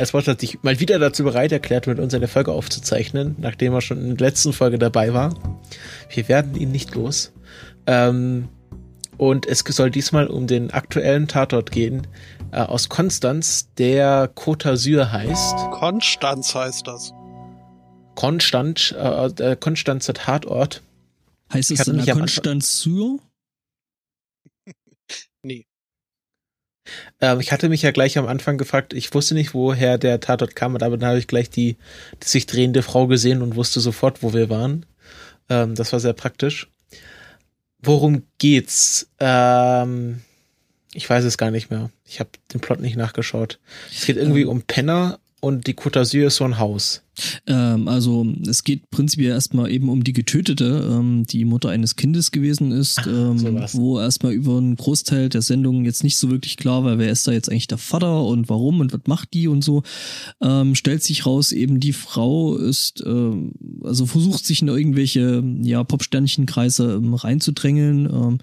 Aspotto hat sich mal wieder dazu bereit erklärt, mit uns eine Folge aufzuzeichnen, nachdem er schon in der letzten Folge dabei war. Wir werden ihn nicht los. Ähm, und es soll diesmal um den aktuellen Tatort gehen, äh, aus Konstanz, der Côte d'Azur heißt. Konstanz heißt das. Konstanz, äh, der Konstanzer Tatort. Heißt es dann Konstanz sur? nee. Ähm, ich hatte mich ja gleich am Anfang gefragt, ich wusste nicht, woher der Tatort kam, aber dann habe ich gleich die, die sich drehende Frau gesehen und wusste sofort, wo wir waren. Ähm, das war sehr praktisch. Worum geht's? Ähm, ich weiß es gar nicht mehr. Ich habe den Plot nicht nachgeschaut. Es geht irgendwie ähm, um Penner und die Côte d'Azur ist so ein Haus. Ähm, also es geht prinzipiell erstmal eben um die Getötete, ähm, die Mutter eines Kindes gewesen ist, ähm, wo erstmal über einen Großteil der Sendung jetzt nicht so wirklich klar war, wer ist da jetzt eigentlich der Vater und warum und was macht die und so. Ähm, stellt sich raus, eben die Frau ist, ähm, also versucht sich in irgendwelche ja, Popsternchtenkreise ähm, reinzudrängeln.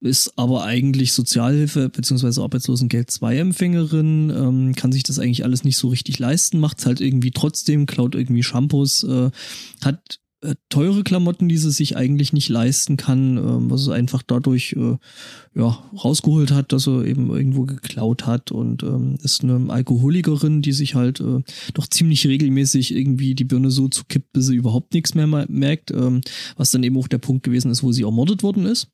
Ist aber eigentlich Sozialhilfe bzw. Arbeitslosengeld 2 Empfängerin, ähm, kann sich das eigentlich alles nicht so richtig leisten, macht halt irgendwie trotzdem, klaut irgendwie Shampoos, äh, hat äh, teure Klamotten, die sie sich eigentlich nicht leisten kann, äh, was sie einfach dadurch äh, ja, rausgeholt hat, dass er eben irgendwo geklaut hat und ähm, ist eine Alkoholikerin, die sich halt äh, doch ziemlich regelmäßig irgendwie die Birne so zukippt, bis sie überhaupt nichts mehr merkt, ähm, was dann eben auch der Punkt gewesen ist, wo sie ermordet worden ist.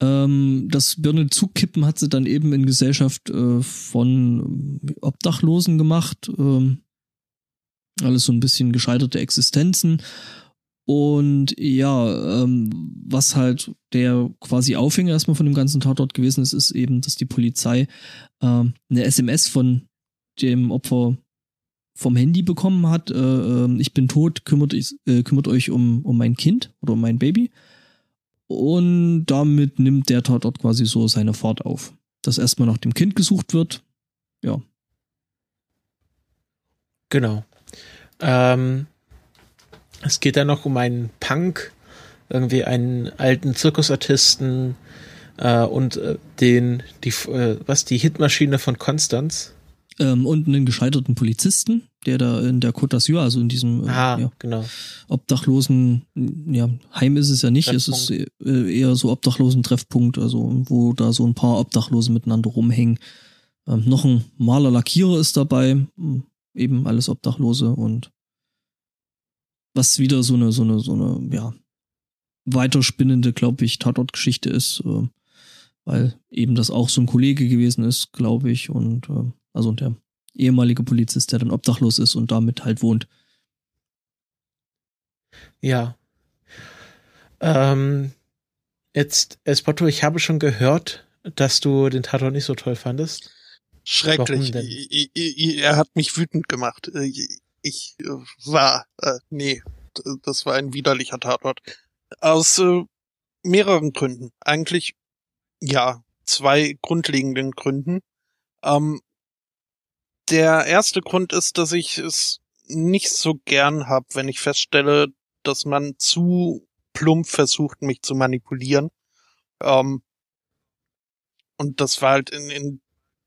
Ähm, das Birne zukippen hat sie dann eben in Gesellschaft äh, von Obdachlosen gemacht. Ähm, alles so ein bisschen gescheiterte Existenzen. Und ja, ähm, was halt der quasi Aufhänger erstmal von dem ganzen Tatort gewesen ist, ist eben, dass die Polizei äh, eine SMS von dem Opfer vom Handy bekommen hat. Äh, ähm, ich bin tot, kümmert, äh, kümmert euch um, um mein Kind oder um mein Baby. Und damit nimmt der Tatort quasi so seine Fahrt auf. Dass erstmal nach dem Kind gesucht wird. Ja. Genau. Ähm, es geht dann noch um einen Punk, irgendwie einen alten Zirkusartisten äh, und äh, den, die, äh, was, die Hitmaschine von Konstanz. Ähm, und einen gescheiterten Polizisten, der da in der Côte d'Azur, also in diesem äh, ah, ja, genau. Obdachlosen, ja, Heim ist es ja nicht, es ist äh, eher so Obdachlosen-Treffpunkt, also wo da so ein paar Obdachlose miteinander rumhängen. Ähm, noch ein Maler Lackierer ist dabei, hm, eben alles Obdachlose und was wieder so eine, so eine, so eine, ja, weiterspinnende, glaube ich, Tatortgeschichte ist, äh, weil eben das auch so ein Kollege gewesen ist, glaube ich, und äh, also der ehemalige Polizist, der dann obdachlos ist und damit halt wohnt. Ja. Ähm, jetzt, Espoto, ich habe schon gehört, dass du den Tatort nicht so toll fandest. Schrecklich. I, I, I, er hat mich wütend gemacht. Ich äh, war, äh, nee, das war ein widerlicher Tatort. Aus äh, mehreren Gründen. Eigentlich, ja, zwei grundlegenden Gründen. Ähm, der erste Grund ist, dass ich es nicht so gern hab, wenn ich feststelle, dass man zu plump versucht, mich zu manipulieren. Ähm, und das war halt in, in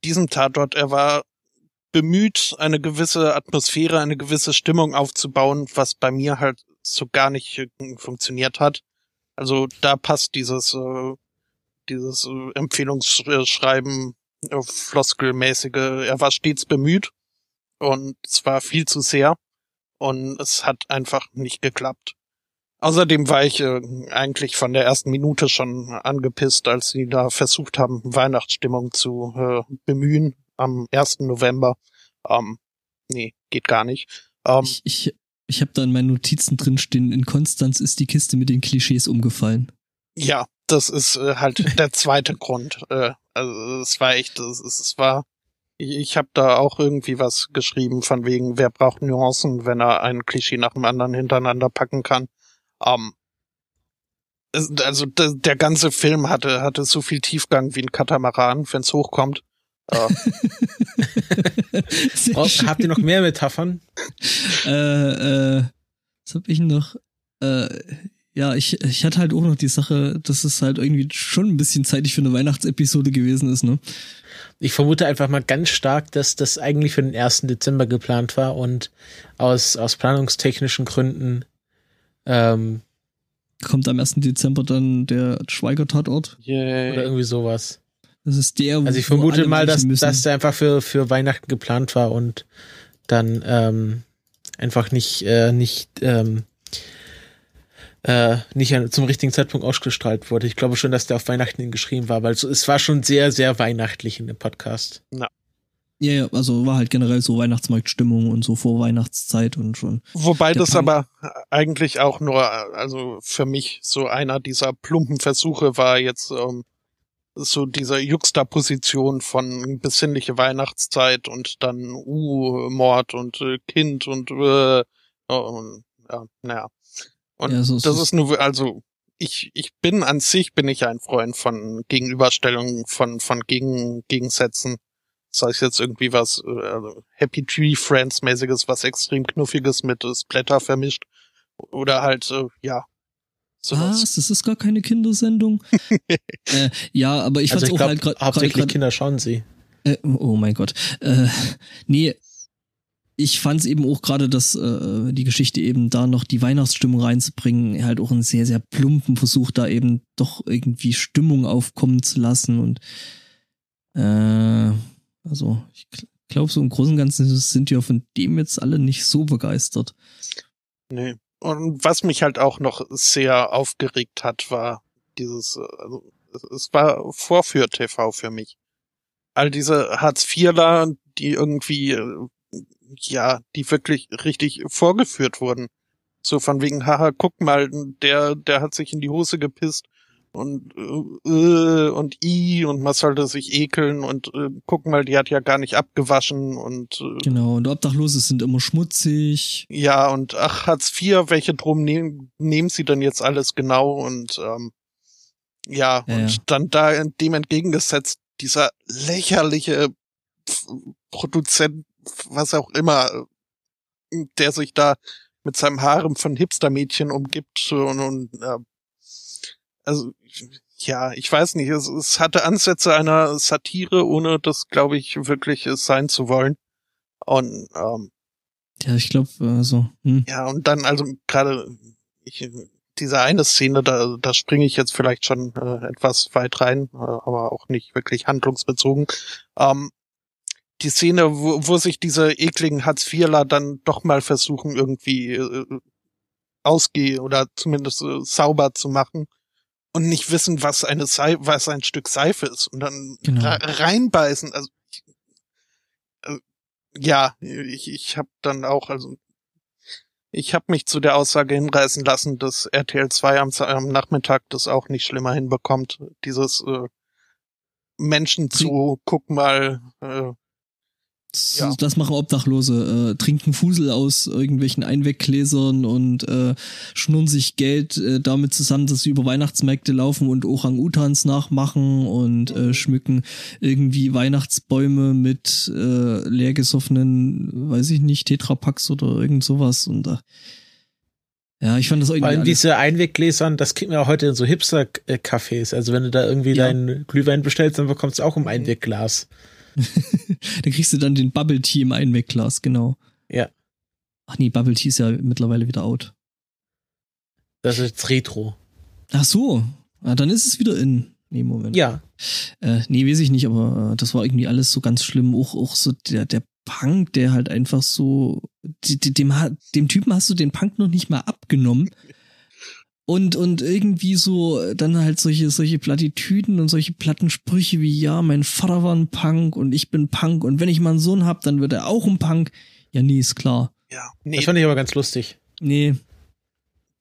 diesem Tatort, er war bemüht, eine gewisse Atmosphäre, eine gewisse Stimmung aufzubauen, was bei mir halt so gar nicht funktioniert hat. Also da passt dieses, äh, dieses äh, Empfehlungsschreiben floskelmäßige, er war stets bemüht und es war viel zu sehr und es hat einfach nicht geklappt. Außerdem war ich äh, eigentlich von der ersten Minute schon angepisst, als sie da versucht haben, Weihnachtsstimmung zu äh, bemühen am 1. November. Ähm, nee, geht gar nicht. Ähm, ich ich, ich habe da in meinen Notizen drin stehen, in Konstanz ist die Kiste mit den Klischees umgefallen. Ja, das ist äh, halt der zweite Grund. Äh, also es war echt, es, es war Ich, ich habe da auch irgendwie was geschrieben von wegen, wer braucht Nuancen, wenn er ein Klischee nach dem anderen hintereinander packen kann. Ähm, also der ganze Film hatte hatte so viel Tiefgang wie ein Katamaran, wenn's hochkommt. Äh. habt ihr noch mehr Metaphern? äh, äh, was hab ich noch? Äh, ja, ich, ich hatte halt auch noch die Sache, dass es halt irgendwie schon ein bisschen zeitig für eine Weihnachtsepisode gewesen ist, ne? Ich vermute einfach mal ganz stark, dass das eigentlich für den 1. Dezember geplant war und aus, aus planungstechnischen Gründen ähm, kommt am 1. Dezember dann der Schweiger-Tatort. Yeah. Oder irgendwie sowas. Das ist der, Also ich vermute mal, dass, dass der einfach für, für Weihnachten geplant war und dann ähm, einfach nicht, äh, nicht ähm, äh, nicht zum richtigen Zeitpunkt ausgestrahlt wurde. Ich glaube schon, dass der auf Weihnachten hingeschrieben war, weil es war schon sehr, sehr weihnachtlich in dem Podcast. Ja. Ja, ja, also war halt generell so Weihnachtsmarktstimmung und so vor Weihnachtszeit und schon. Wobei das Punk aber eigentlich auch nur, also für mich so einer dieser plumpen Versuche war jetzt ähm, so dieser Juxtaposition von besinnliche Weihnachtszeit und dann uh Mord und äh, Kind und äh, und ja, naja. Und ja, so das ist nur, also ich, ich bin an sich, bin ich ein Freund von Gegenüberstellungen, von, von Gegen, Gegensätzen. Das heißt jetzt irgendwie was, äh, Happy Tree Friends mäßiges, was extrem knuffiges mit Splatter vermischt. Oder halt, äh, ja. Sowas. Was? Das ist gar keine Kindersendung. äh, ja, aber ich also fand's ich auch halt gerade. Hauptsächlich Kinder schauen sie. Äh, oh mein Gott. Äh, nee, ich fand es eben auch gerade, dass äh, die Geschichte eben da noch die Weihnachtsstimmung reinzubringen, halt auch einen sehr, sehr plumpen Versuch, da eben doch irgendwie Stimmung aufkommen zu lassen. Und äh, also ich glaube, so im Großen und Ganzen sind ja von dem jetzt alle nicht so begeistert. Nee. Und was mich halt auch noch sehr aufgeregt hat, war dieses, also es war Vorführ-TV für mich. All diese Hartz-IVler, die irgendwie äh, ja, die wirklich richtig vorgeführt wurden. So von wegen, haha, guck mal, der, der hat sich in die Hose gepisst und äh, und i und man sollte sich ekeln und äh, guck mal, die hat ja gar nicht abgewaschen und äh, genau und Obdachlose sind immer schmutzig. Ja und ach Hartz IV, welche drum nehmen nehmen sie denn jetzt alles genau und ähm, ja, ja und ja. dann da dem entgegengesetzt dieser lächerliche Produzent was auch immer, der sich da mit seinem Harem von Hipster-Mädchen umgibt und, und äh, also ja, ich weiß nicht, es, es hatte Ansätze einer Satire, ohne das, glaube ich, wirklich sein zu wollen. Und ähm, ja, ich glaube, also. Hm. Ja, und dann also gerade diese eine Szene, da, da springe ich jetzt vielleicht schon äh, etwas weit rein, äh, aber auch nicht wirklich handlungsbezogen. Ähm, die Szene, wo, wo sich diese ekligen Hartz-IVler dann doch mal versuchen, irgendwie äh, ausgehen oder zumindest äh, sauber zu machen und nicht wissen, was eine Seife, was ein Stück Seife ist und dann genau. reinbeißen. Also äh, ja, ich, ich habe dann auch, also ich habe mich zu der Aussage hinreißen lassen, dass RTL 2 am, am Nachmittag das auch nicht schlimmer hinbekommt. Dieses äh, Menschen zu, guck mal, äh, ja. das machen Obdachlose, äh, trinken Fusel aus irgendwelchen Einweggläsern und äh, schnurren sich Geld äh, damit zusammen, dass sie über Weihnachtsmärkte laufen und Orang-Utans nachmachen und äh, schmücken irgendwie Weihnachtsbäume mit äh, leergesoffenen, weiß ich nicht, Tetrapacks oder irgend sowas und äh, ja, ich fand das irgendwie. Vor allem diese Einweggläsern, das kriegt man auch heute in so Hipster-Cafés. Also wenn du da irgendwie ja. deinen Glühwein bestellst, dann bekommst du auch im Einwegglas. da kriegst du dann den Bubble Tea im Einwegglas, genau. Ja. Ach nee, Bubble Tea ist ja mittlerweile wieder out. Das ist jetzt Retro. Ach so. Ah, dann ist es wieder in. Nee, Moment. Ja. Äh, nee, weiß ich nicht, aber äh, das war irgendwie alles so ganz schlimm. Auch, auch so der, der Punk, der halt einfach so, dem, dem Typen hast du den Punk noch nicht mal abgenommen und und irgendwie so dann halt solche solche Plattitüden und solche Plattensprüche wie ja mein Vater war ein Punk und ich bin Punk. Und wenn ich mal einen Sohn hab dann wird er auch ein Punk. Ja nee ist klar. Ja nee. das fand ich aber ganz lustig. Nee.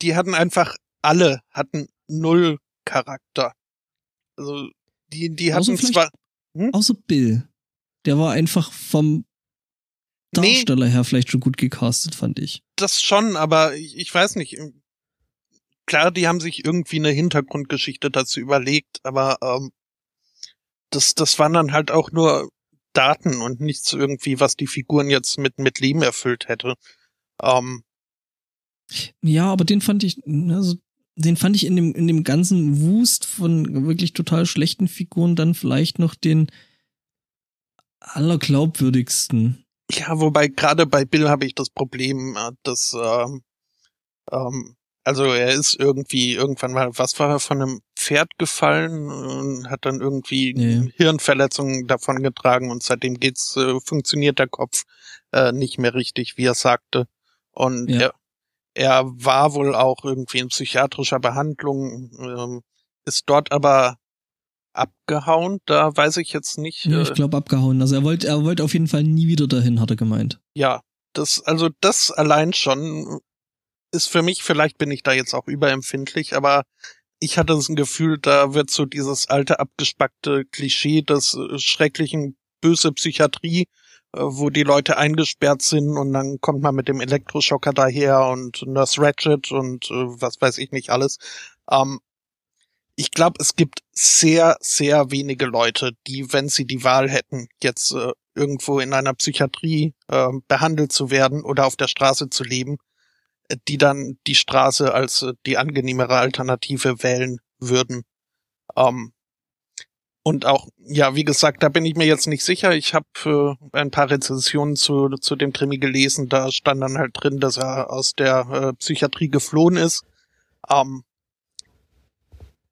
Die hatten einfach alle hatten null Charakter. Also die die hatten zwar hm? außer Bill. Der war einfach vom Darsteller nee, her vielleicht schon gut gecastet, fand ich. Das schon, aber ich, ich weiß nicht. Klar, die haben sich irgendwie eine Hintergrundgeschichte dazu überlegt, aber ähm, das, das waren dann halt auch nur Daten und nichts irgendwie, was die Figuren jetzt mit, mit Leben erfüllt hätte. Ähm, ja, aber den fand ich, also den fand ich in dem, in dem ganzen Wust von wirklich total schlechten Figuren dann vielleicht noch den allerglaubwürdigsten. Ja, wobei gerade bei Bill habe ich das Problem, äh, dass ähm, ähm, also er ist irgendwie irgendwann mal, was war er, von einem Pferd gefallen und hat dann irgendwie nee. Hirnverletzungen davon getragen und seitdem geht's, äh, funktioniert der Kopf äh, nicht mehr richtig, wie er sagte. Und ja. er, er war wohl auch irgendwie in psychiatrischer Behandlung, ähm, ist dort aber abgehauen. Da weiß ich jetzt nicht. Ja, ich äh, glaube abgehauen. Also er wollte, er wollte auf jeden Fall nie wieder dahin, hat er gemeint. Ja, das, also das allein schon ist für mich, vielleicht bin ich da jetzt auch überempfindlich, aber ich hatte das Gefühl, da wird so dieses alte abgespackte Klischee des äh, schrecklichen böse Psychiatrie, äh, wo die Leute eingesperrt sind und dann kommt man mit dem Elektroschocker daher und Nurse Ratchet und äh, was weiß ich nicht alles. Ähm, ich glaube, es gibt sehr, sehr wenige Leute, die, wenn sie die Wahl hätten, jetzt äh, irgendwo in einer Psychiatrie äh, behandelt zu werden oder auf der Straße zu leben, die dann die Straße als äh, die angenehmere Alternative wählen würden. Ähm, und auch, ja, wie gesagt, da bin ich mir jetzt nicht sicher. Ich habe äh, ein paar Rezensionen zu, zu dem Krimi gelesen. Da stand dann halt drin, dass er aus der äh, Psychiatrie geflohen ist. Ähm,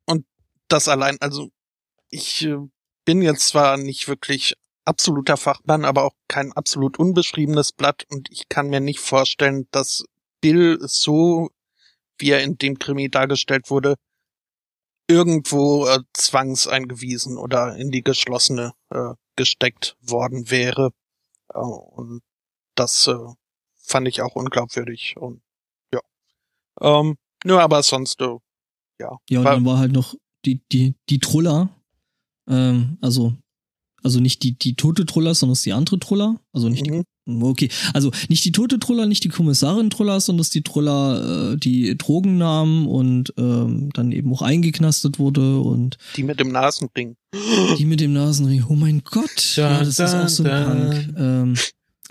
und das allein, also ich äh, bin jetzt zwar nicht wirklich absoluter Fachmann, aber auch kein absolut unbeschriebenes Blatt und ich kann mir nicht vorstellen, dass Bill so, wie er in dem Krimi dargestellt wurde, irgendwo äh, zwangseingewiesen oder in die geschlossene äh, gesteckt worden wäre. Äh, und das äh, fand ich auch unglaubwürdig. Und ja. Ähm, nur aber sonst, äh, ja. Ja, und war, dann war halt noch die, die, die Truller, ähm, also also nicht die, die tote Truller, sondern die andere Truller. Also nicht mhm. die, okay. Also nicht die tote Truller, nicht die Kommissarin Truller, sondern die Truller, äh, die Drogen nahm und ähm, dann eben auch eingeknastet wurde und. Die mit dem Nasenring. Die mit dem Nasenring. Oh mein Gott. Da, ja, das da, ist auch so ein Punk. Ähm,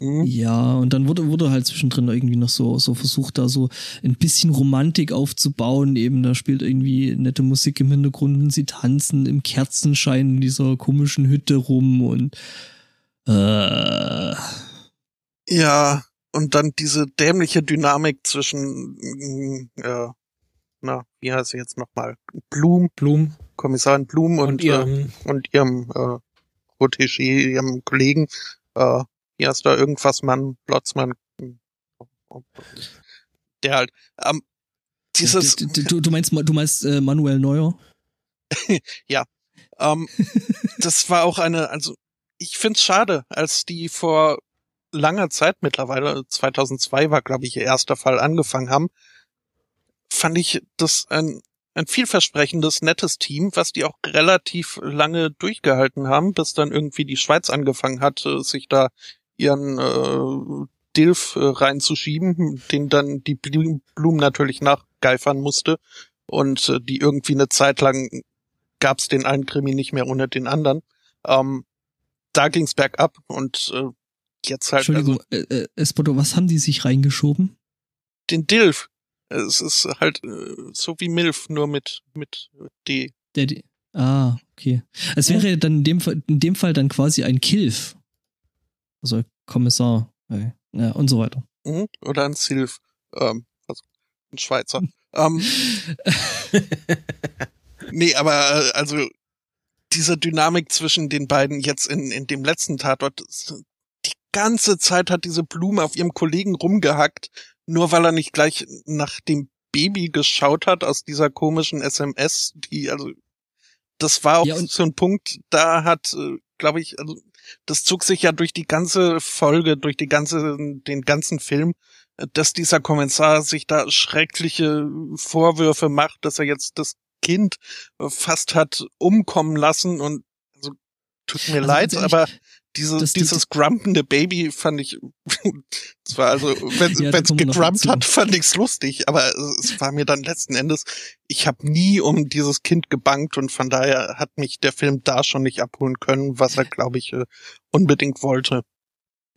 Mhm. Ja, und dann wurde, wurde halt zwischendrin irgendwie noch so, so versucht, da so ein bisschen Romantik aufzubauen. Eben, da spielt irgendwie nette Musik im Hintergrund und sie tanzen im Kerzenschein in dieser komischen Hütte rum und äh. Ja, und dann diese dämliche Dynamik zwischen äh, na, wie heißt sie jetzt nochmal? Blum. Blum. Kommissarin Blum und, und ihrem, äh, und ihrem äh, Protégé, ihrem Kollegen. Äh, hier hast du da irgendwas Mann, Plotzmann, der halt, ähm, dieses. Du, du, du meinst, du meinst äh, Manuel Neuer? ja. Ähm, das war auch eine, also ich find's schade, als die vor langer Zeit mittlerweile, 2002 war glaube ich ihr erster Fall, angefangen haben, fand ich das ein ein vielversprechendes, nettes Team, was die auch relativ lange durchgehalten haben, bis dann irgendwie die Schweiz angefangen hat, sich da ihren äh, Dilf äh, reinzuschieben, den dann die Blumen natürlich nachgeifern musste und äh, die irgendwie eine Zeit lang gab's den einen Krimi nicht mehr ohne den anderen. Ähm, da ging's bergab und äh, jetzt halt. Entschuldigung, also, äh, äh, Espoto, was haben die sich reingeschoben? Den Dilf. Es ist halt äh, so wie Milf, nur mit mit D. Der D. Ah, okay. Es wäre ja. dann in dem, Fall, in dem Fall dann quasi ein Kilf also Kommissar ey, ja, und so weiter. Mhm. Oder ein Silf, ähm, also ein Schweizer. ähm, nee, aber äh, also diese Dynamik zwischen den beiden jetzt in, in dem letzten Tatort, ganze Zeit hat diese Blume auf ihrem Kollegen rumgehackt, nur weil er nicht gleich nach dem Baby geschaut hat aus dieser komischen SMS, die, also, das war auch ja, so ein Punkt, da hat, äh, glaube ich, also das zog sich ja durch die ganze Folge, durch die ganze, den ganzen Film, dass dieser Kommissar sich da schreckliche Vorwürfe macht, dass er jetzt das Kind fast hat umkommen lassen und also tut mir also leid, aber diese, das dieses grumpende Baby fand ich, zwar also, wenn es ja, gegrumpt hat, fand ich's lustig, aber es war mir dann letzten Endes, ich habe nie um dieses Kind gebankt und von daher hat mich der Film da schon nicht abholen können, was er, glaube ich, äh, unbedingt wollte.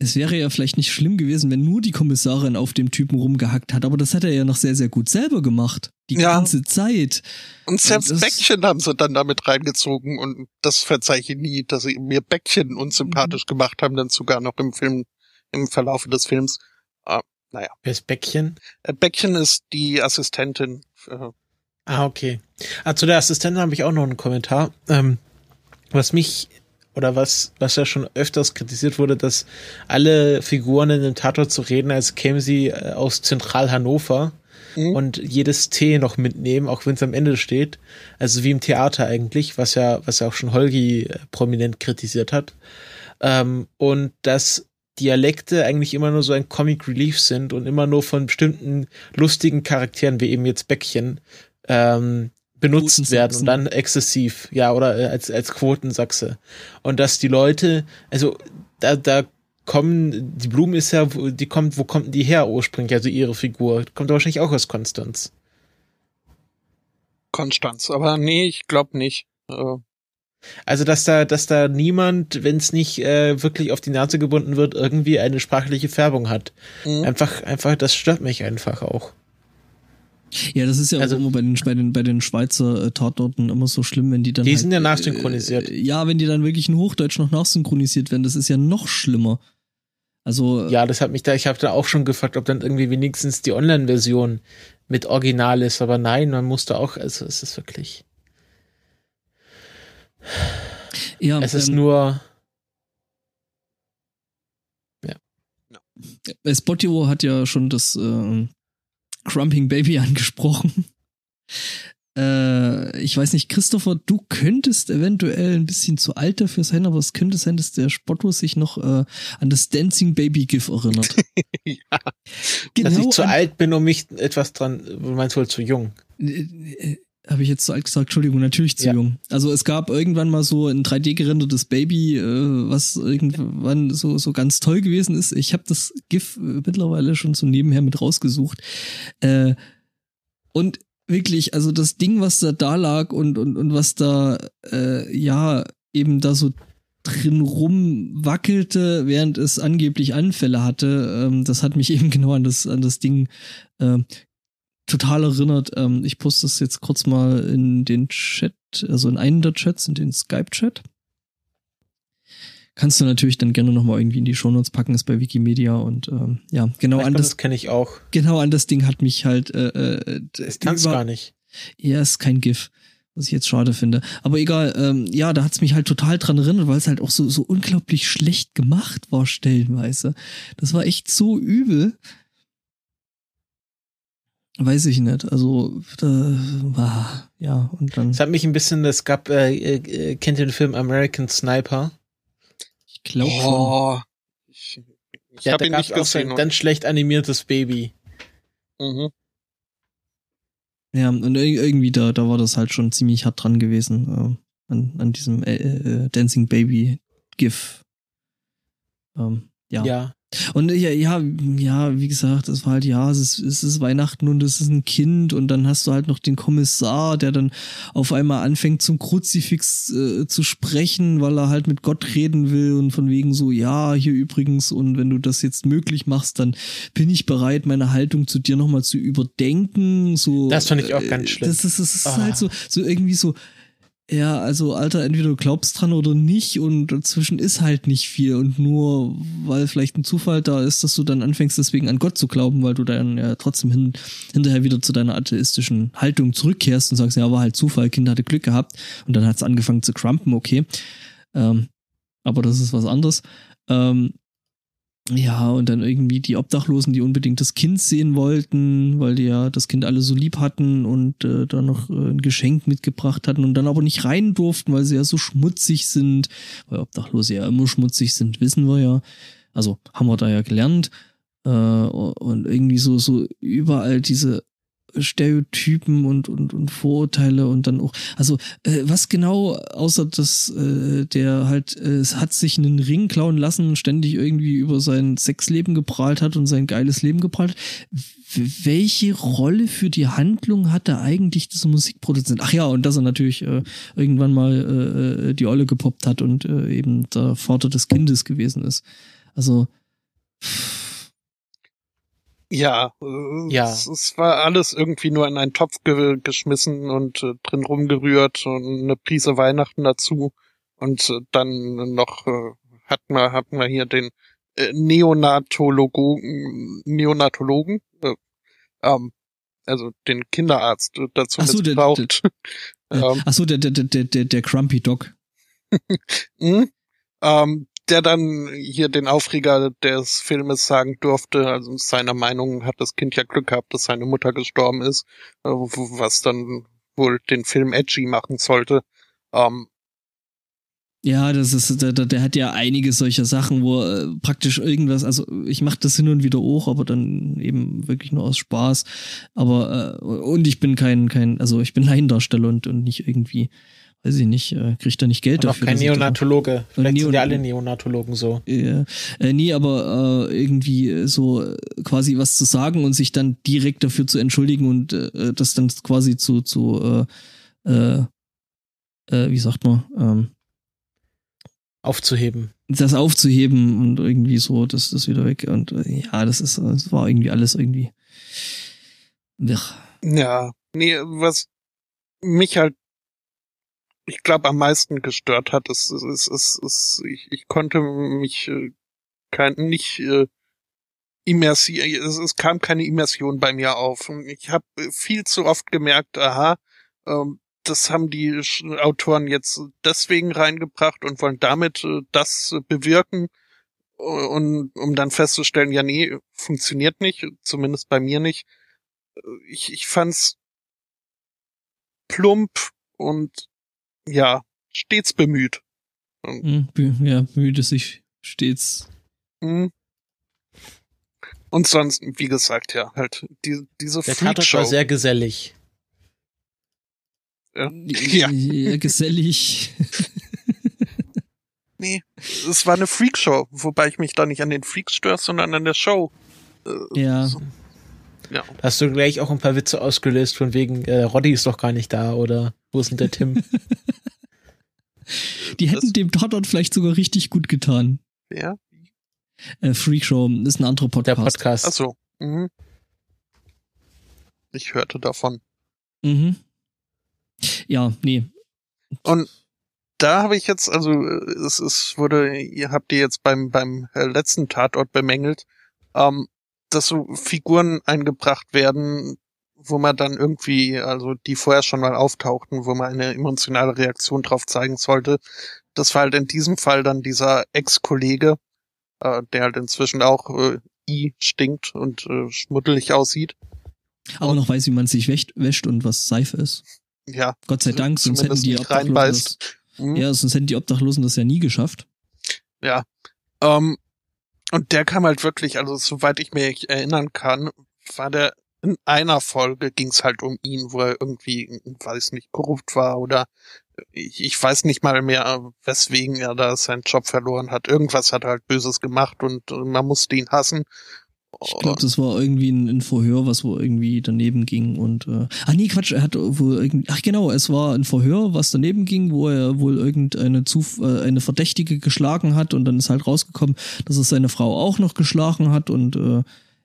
Es wäre ja vielleicht nicht schlimm gewesen, wenn nur die Kommissarin auf dem Typen rumgehackt hat, aber das hat er ja noch sehr, sehr gut selber gemacht. Die ja. ganze Zeit. Und selbst und Bäckchen haben sie dann damit reingezogen und das verzeiche ich nie, dass sie mir Bäckchen unsympathisch mhm. gemacht haben, dann sogar noch im Film, im Verlauf des Films. Ah, naja. Wer ist Bäckchen? Äh, Bäckchen ist die Assistentin. Ah, okay. Ah, zu der Assistentin habe ich auch noch einen Kommentar. Ähm, was mich oder was, was ja schon öfters kritisiert wurde, dass alle Figuren in dem Tatort zu reden, als kämen sie äh, aus Zentral Hannover mhm. und jedes T noch mitnehmen, auch wenn es am Ende steht. Also wie im Theater eigentlich, was ja, was ja auch schon Holgi äh, prominent kritisiert hat. Ähm, und dass Dialekte eigentlich immer nur so ein Comic Relief sind und immer nur von bestimmten lustigen Charakteren, wie eben jetzt Bäckchen, ähm, benutzt werden und dann exzessiv, ja, oder äh, als, als Quotensachse. Und dass die Leute, also da, da kommen, die Blume ist ja, die kommt, wo kommt die her ursprünglich, also ihre Figur? Kommt wahrscheinlich auch aus Konstanz. Konstanz, aber nee, ich glaube nicht. Äh. Also, dass da, dass da niemand, wenn es nicht äh, wirklich auf die Nase gebunden wird, irgendwie eine sprachliche Färbung hat. Mhm. Einfach, einfach, das stört mich einfach auch. Ja, das ist ja also, immer bei den, bei den, bei den Schweizer äh, Tatorten immer so schlimm, wenn die dann. Die halt, sind ja nachsynchronisiert. Äh, ja, wenn die dann wirklich in Hochdeutsch noch nachsynchronisiert werden, das ist ja noch schlimmer. Also. Ja, das hat mich da, ich habe da auch schon gefragt, ob dann irgendwie wenigstens die Online-Version mit Original ist, aber nein, man musste auch, also es ist wirklich. Ja, es ist ähm, nur. Ja. Spotify hat ja schon das äh, Crumping Baby angesprochen. Äh, ich weiß nicht, Christopher, du könntest eventuell ein bisschen zu alt dafür sein, aber es könnte sein, dass der Spotto sich noch äh, an das Dancing Baby GIF erinnert. ja. Genau dass ich zu alt bin, um mich etwas dran, du meinst wohl zu jung. Habe ich jetzt zu alt gesagt? Entschuldigung, natürlich zu ja. jung. Also es gab irgendwann mal so ein 3D gerendertes Baby, äh, was irgendwann so so ganz toll gewesen ist. Ich habe das GIF äh, mittlerweile schon so nebenher mit rausgesucht. Äh, und wirklich, also das Ding, was da da lag und und und was da äh, ja eben da so drin rumwackelte, während es angeblich Anfälle hatte. Ähm, das hat mich eben genau an das, an das Ding äh, total erinnert. Ähm, ich poste das jetzt kurz mal in den Chat, also in einen der Chats, in den Skype-Chat. Kannst du natürlich dann gerne nochmal irgendwie in die Shownotes packen, ist bei Wikimedia und ähm, ja, genau ich an glaub, das kenne ich auch. Genau an das Ding hat mich halt äh, äh, das kannst gar nicht. Ja, ist kein GIF, was ich jetzt schade finde. Aber egal, ähm, ja, da hat's mich halt total dran erinnert, weil es halt auch so so unglaublich schlecht gemacht war stellenweise. Das war echt so übel. Weiß ich nicht. Also, da war, ja, und dann. Es hat mich ein bisschen, es gab, äh, äh, kennt ihr den Film American Sniper? Ich glaube oh, schon. Ich, ich ja, habe ihn nicht gesehen. Ein ganz schlecht animiertes Baby. Mhm. Ja, und irgendwie da, da war das halt schon ziemlich hart dran gewesen, äh, an, an diesem äh, äh, Dancing Baby GIF. Ähm, ja. Ja. Und ja, ja, ja, wie gesagt, es war halt, ja, es ist, es ist Weihnachten und es ist ein Kind und dann hast du halt noch den Kommissar, der dann auf einmal anfängt zum Kruzifix äh, zu sprechen, weil er halt mit Gott reden will und von wegen so, ja, hier übrigens und wenn du das jetzt möglich machst, dann bin ich bereit, meine Haltung zu dir nochmal zu überdenken, so. Das fand ich auch ganz äh, schlimm. Das, das, das ist oh. halt so, so irgendwie so, ja, also Alter, entweder du glaubst dran oder nicht und dazwischen ist halt nicht viel und nur weil vielleicht ein Zufall da ist, dass du dann anfängst deswegen an Gott zu glauben, weil du dann ja trotzdem hin, hinterher wieder zu deiner atheistischen Haltung zurückkehrst und sagst, ja, war halt Zufall, Kinder hatte Glück gehabt und dann hat's angefangen zu crumpen, okay. Ähm, aber das ist was anderes. Ähm, ja, und dann irgendwie die Obdachlosen, die unbedingt das Kind sehen wollten, weil die ja das Kind alle so lieb hatten und äh, da noch äh, ein Geschenk mitgebracht hatten und dann aber nicht rein durften, weil sie ja so schmutzig sind, weil Obdachlose ja immer schmutzig sind, wissen wir ja. Also haben wir da ja gelernt. Äh, und irgendwie so, so überall diese Stereotypen und, und, und Vorurteile und dann auch, also äh, was genau, außer dass äh, der halt, äh, es hat sich einen Ring klauen lassen und ständig irgendwie über sein Sexleben geprahlt hat und sein geiles Leben geprahlt. Welche Rolle für die Handlung hat da eigentlich dieser Musikproduzent? Ach ja, und dass er natürlich äh, irgendwann mal äh, die Olle gepoppt hat und äh, eben der Vater des Kindes gewesen ist. Also pff ja, äh, ja. Es, es, war alles irgendwie nur in einen Topf ge geschmissen und äh, drin rumgerührt und eine Prise Weihnachten dazu. Und äh, dann noch äh, hat man, hat man hier den äh, Neonatologen, Neonatologen, äh, ähm, also den Kinderarzt äh, dazu Ach so, missbraucht. Der, der, ähm, Ach so, der, der, der, der, der Crumpy Dog. mhm. ähm, der dann hier den Aufreger des Filmes sagen durfte. Also seiner Meinung hat das Kind ja Glück gehabt, dass seine Mutter gestorben ist, äh, was dann wohl den Film edgy machen sollte. Ähm, ja, das ist, der, der hat ja einige solcher Sachen, wo äh, praktisch irgendwas, also ich mache das hin und wieder auch, aber dann eben wirklich nur aus Spaß. Aber äh, und ich bin kein, kein, also ich bin Laiendarsteller und, und nicht irgendwie weiß ich nicht, äh, kriegt er nicht Geld dafür. Auch kein Neonatologe. Vielleicht Neon sind ja alle Neonatologen so. Ja, äh, nee, aber äh, irgendwie so äh, quasi was zu sagen und sich dann direkt dafür zu entschuldigen und äh, das dann quasi zu, zu äh, äh, äh, wie sagt man, ähm, aufzuheben. Das aufzuheben und irgendwie so, das ist wieder weg. Und äh, ja, das ist, das war irgendwie alles irgendwie. Ja. ja, nee, was mich halt ich glaube, am meisten gestört hat. Es, es, es, es, es ich, ich konnte mich äh, kein, nicht äh, immersiv, es, es kam keine Immersion bei mir auf. Und ich habe viel zu oft gemerkt, aha, ähm, das haben die Autoren jetzt deswegen reingebracht und wollen damit äh, das bewirken. Und um dann festzustellen, ja, nee, funktioniert nicht, zumindest bei mir nicht. Ich, ich fand's plump und ja, stets bemüht. Hm, ja, bemühte sich stets. Mhm. Und sonst, wie gesagt, ja, halt die, diese Der Tatort war sehr gesellig. Ja. ja. ja gesellig. nee, es war eine Freakshow, wobei ich mich da nicht an den Freaks störe, sondern an der Show. Äh, ja. So. Ja. Da hast du gleich auch ein paar Witze ausgelöst, von wegen, äh, Roddy ist doch gar nicht da oder wo ist denn der Tim? Die hätten das dem Tatort vielleicht sogar richtig gut getan. Ja. Äh, Freakshow ist ein anderer Podcast. Der Podcast. Ach so. Mhm. Ich hörte davon. Mhm. Ja, nee. Und da habe ich jetzt, also es, es wurde, ihr habt ihr jetzt beim beim äh, letzten Tatort bemängelt, ähm, dass so Figuren eingebracht werden, wo man dann irgendwie, also die vorher schon mal auftauchten, wo man eine emotionale Reaktion drauf zeigen sollte. Das war halt in diesem Fall dann dieser Ex-Kollege, äh, der halt inzwischen auch äh, I stinkt und äh, schmuddelig aussieht. Aber und, noch weiß, wie man sich wäscht, wäscht und was Seife ist. Ja. Gott sei Dank, sonst hätten die Obdachlosen das, mhm. ja, sonst hätten die Obdachlosen das ja nie geschafft. Ja. Ähm, und der kam halt wirklich, also soweit ich mich erinnern kann, war der in einer Folge ging's halt um ihn, wo er irgendwie, weiß nicht, korrupt war oder ich, ich weiß nicht mal mehr, weswegen er da seinen Job verloren hat. Irgendwas hat er halt Böses gemacht und man musste ihn hassen. Ich glaube, das war irgendwie ein, ein, Verhör, was wo irgendwie daneben ging und äh, ach nee, Quatsch, er hat wohl irgendwie ach genau, es war ein Verhör, was daneben ging, wo er wohl irgendeine Zuf äh, eine Verdächtige geschlagen hat und dann ist halt rausgekommen, dass er seine Frau auch noch geschlagen hat und äh,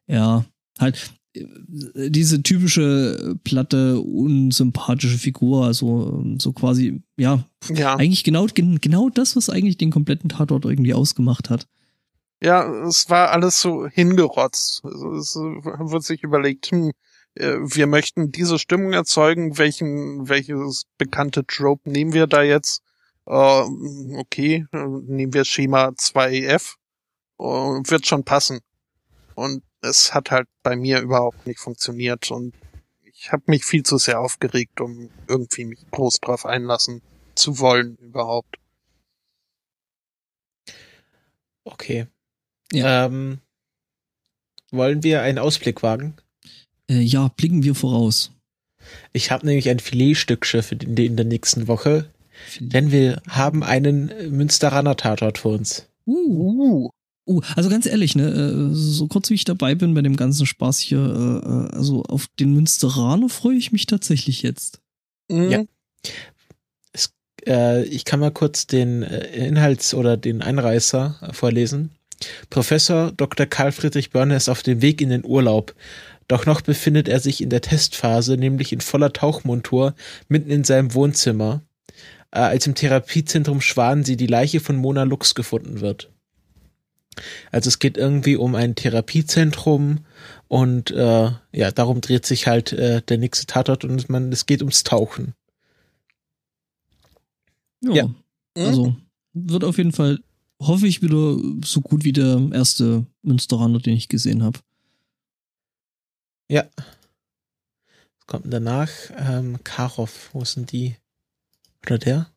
ja, halt diese typische platte, unsympathische Figur, also so quasi, ja, ja, eigentlich genau, genau das, was eigentlich den kompletten Tatort irgendwie ausgemacht hat. Ja, es war alles so hingerotzt. Also es wird sich überlegt, hm, äh, wir möchten diese Stimmung erzeugen, welchen, welches bekannte Trope nehmen wir da jetzt? Uh, okay, nehmen wir Schema 2F, uh, wird schon passen. Und es hat halt bei mir überhaupt nicht funktioniert und ich habe mich viel zu sehr aufgeregt, um irgendwie mich groß drauf einlassen zu wollen überhaupt. Okay. Ja. Ähm, wollen wir einen Ausblick wagen? Äh, ja, blicken wir voraus. Ich habe nämlich ein Filetstückschiff in, in der nächsten Woche, denn wir haben einen Münsteraner Tatort für uns. Uh. Uh, also ganz ehrlich, ne, äh, so kurz wie ich dabei bin bei dem ganzen Spaß hier, äh, äh, also auf den Münsteraner freue ich mich tatsächlich jetzt. Mhm. Ja. Es, äh, ich kann mal kurz den Inhalts- oder den Einreißer vorlesen. Professor Dr. Karl Friedrich Börner ist auf dem Weg in den Urlaub. Doch noch befindet er sich in der Testphase, nämlich in voller Tauchmontur, mitten in seinem Wohnzimmer, als im Therapiezentrum Schwanensee die Leiche von Mona Lux gefunden wird. Also es geht irgendwie um ein Therapiezentrum und äh, ja, darum dreht sich halt äh, der nächste Tatort und man, es geht ums Tauchen. Ja. ja. Also wird auf jeden Fall, hoffe ich, wieder so gut wie der erste Münsteraner, den ich gesehen habe. Ja. Was kommt danach? Ähm, Karov, wo sind die? Oder der?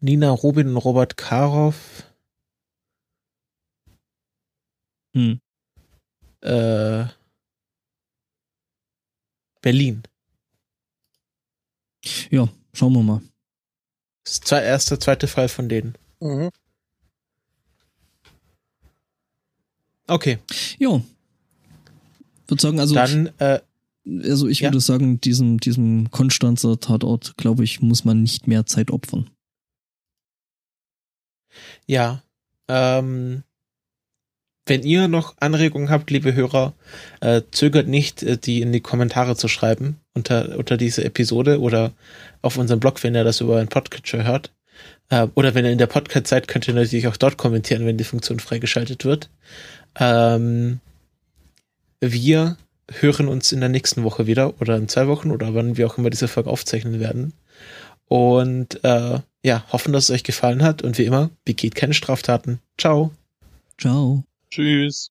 Nina Robin und Robert Karov. Hm. Äh, Berlin. Ja, schauen wir mal. Das ist der erste, zweite Fall von denen. Mhm. Okay. Ja. Würde sagen, also. Dann, äh, also ich ja. würde sagen, diesem, diesem Konstanzer Tatort, glaube ich, muss man nicht mehr Zeit opfern. Ja. Ähm, wenn ihr noch Anregungen habt, liebe Hörer, äh, zögert nicht, äh, die in die Kommentare zu schreiben unter, unter diese Episode oder auf unserem Blog, wenn ihr das über einen Podcatcher hört. Äh, oder wenn ihr in der Podcast seid, könnt ihr natürlich auch dort kommentieren, wenn die Funktion freigeschaltet wird. Ähm, wir hören uns in der nächsten Woche wieder oder in zwei Wochen oder wann wir auch immer diese Folge aufzeichnen werden. Und äh, ja, hoffen, dass es euch gefallen hat und wie immer, begeht keine Straftaten. Ciao. Ciao. Tschüss.